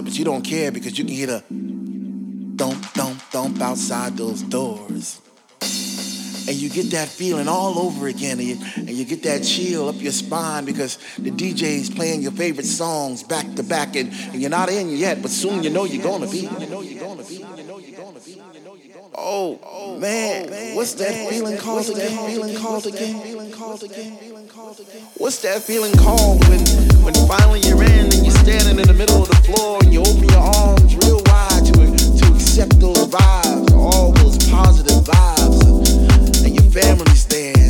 but you don't care because you can hear the thump, thump, thump outside those doors. And you get that feeling all over again, and you, and you get that chill up your spine because the DJ's playing your favorite songs back to back, and, and you're not in yet, but soon you know you're gonna be. Oh, oh man, what's that feeling called again? Feeling called again? Feeling called again? What's that feeling called when, when finally you're in and you're standing in the middle of the floor and you open your arms real wide to, to accept those vibes, all those positive vibes, and your family's there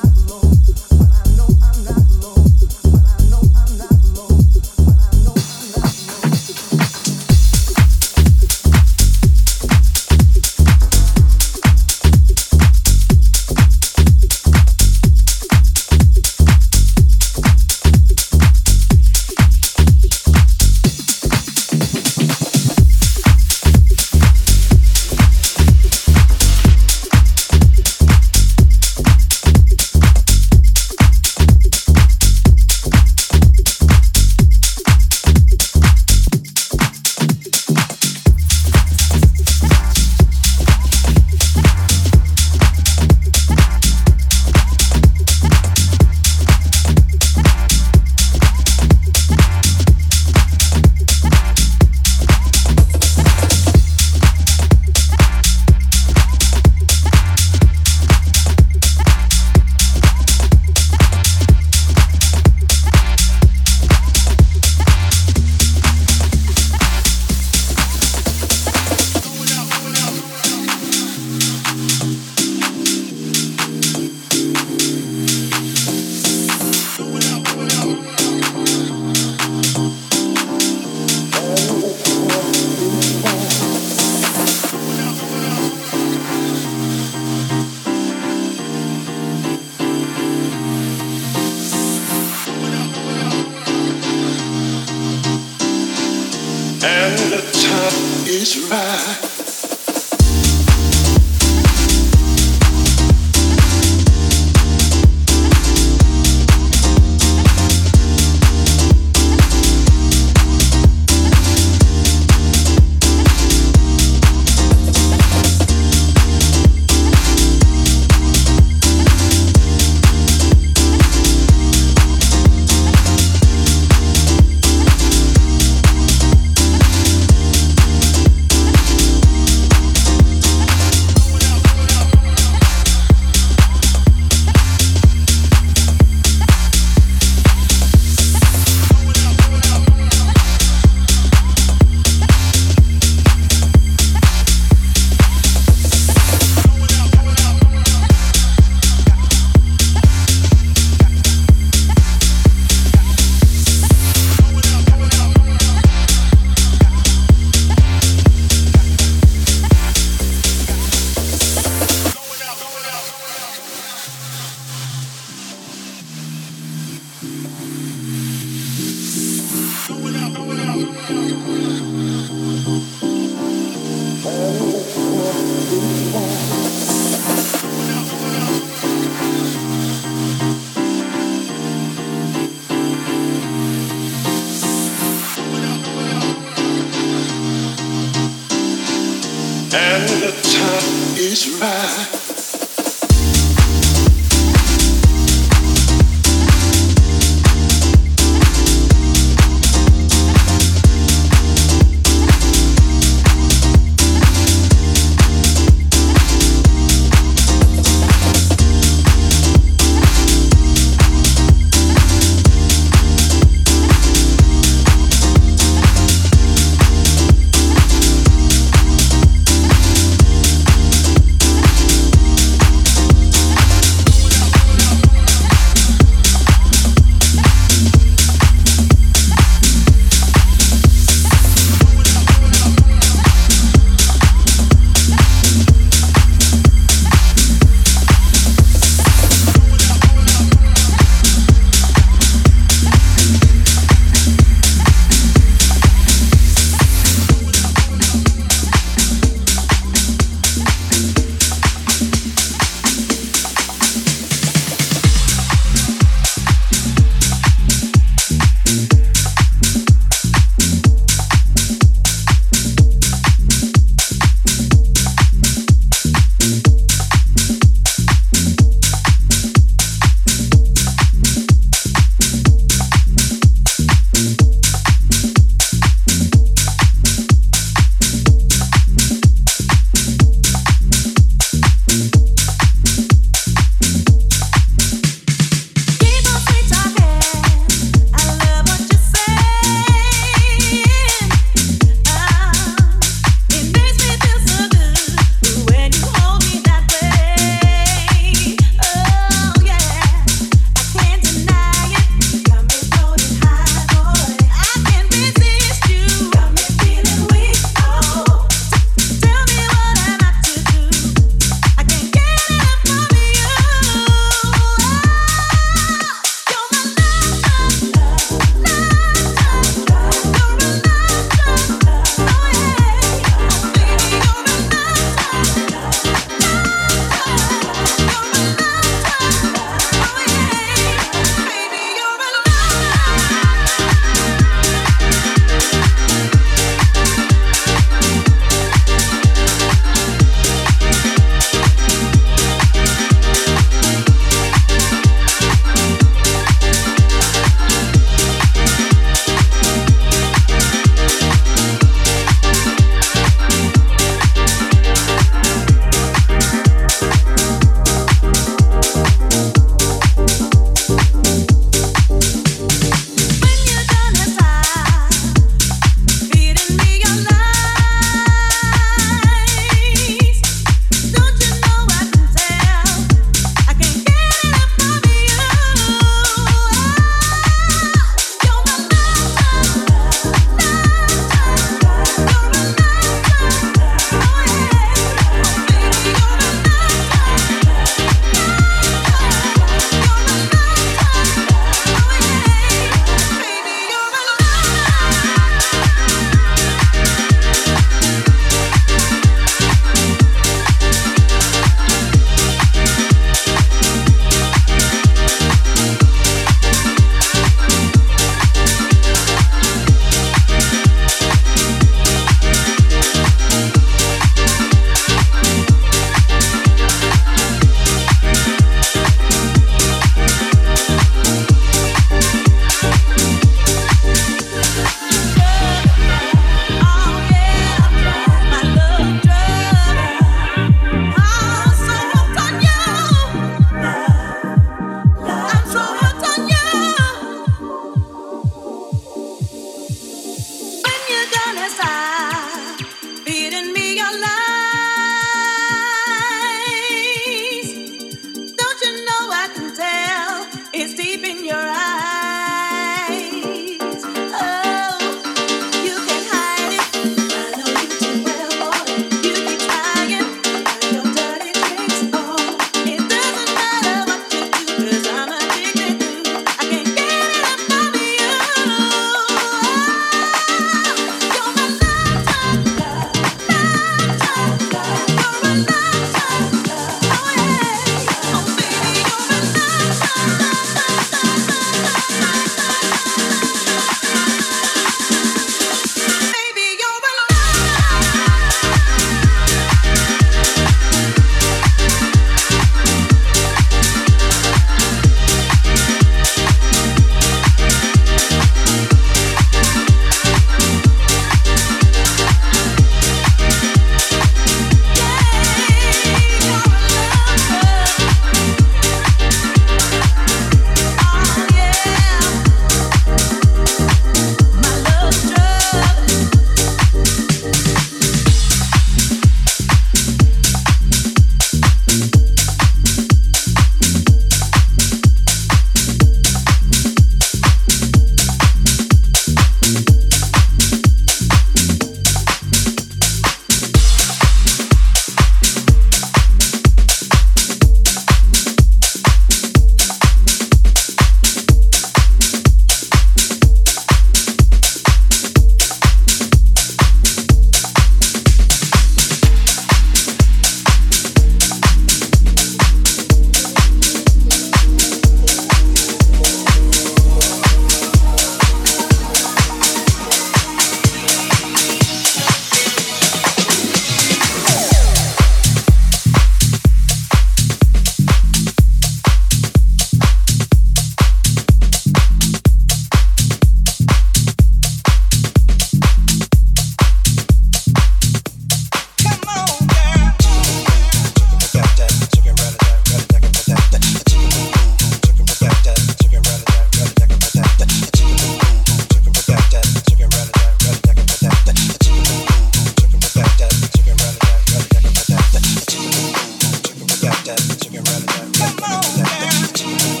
Come on, girl.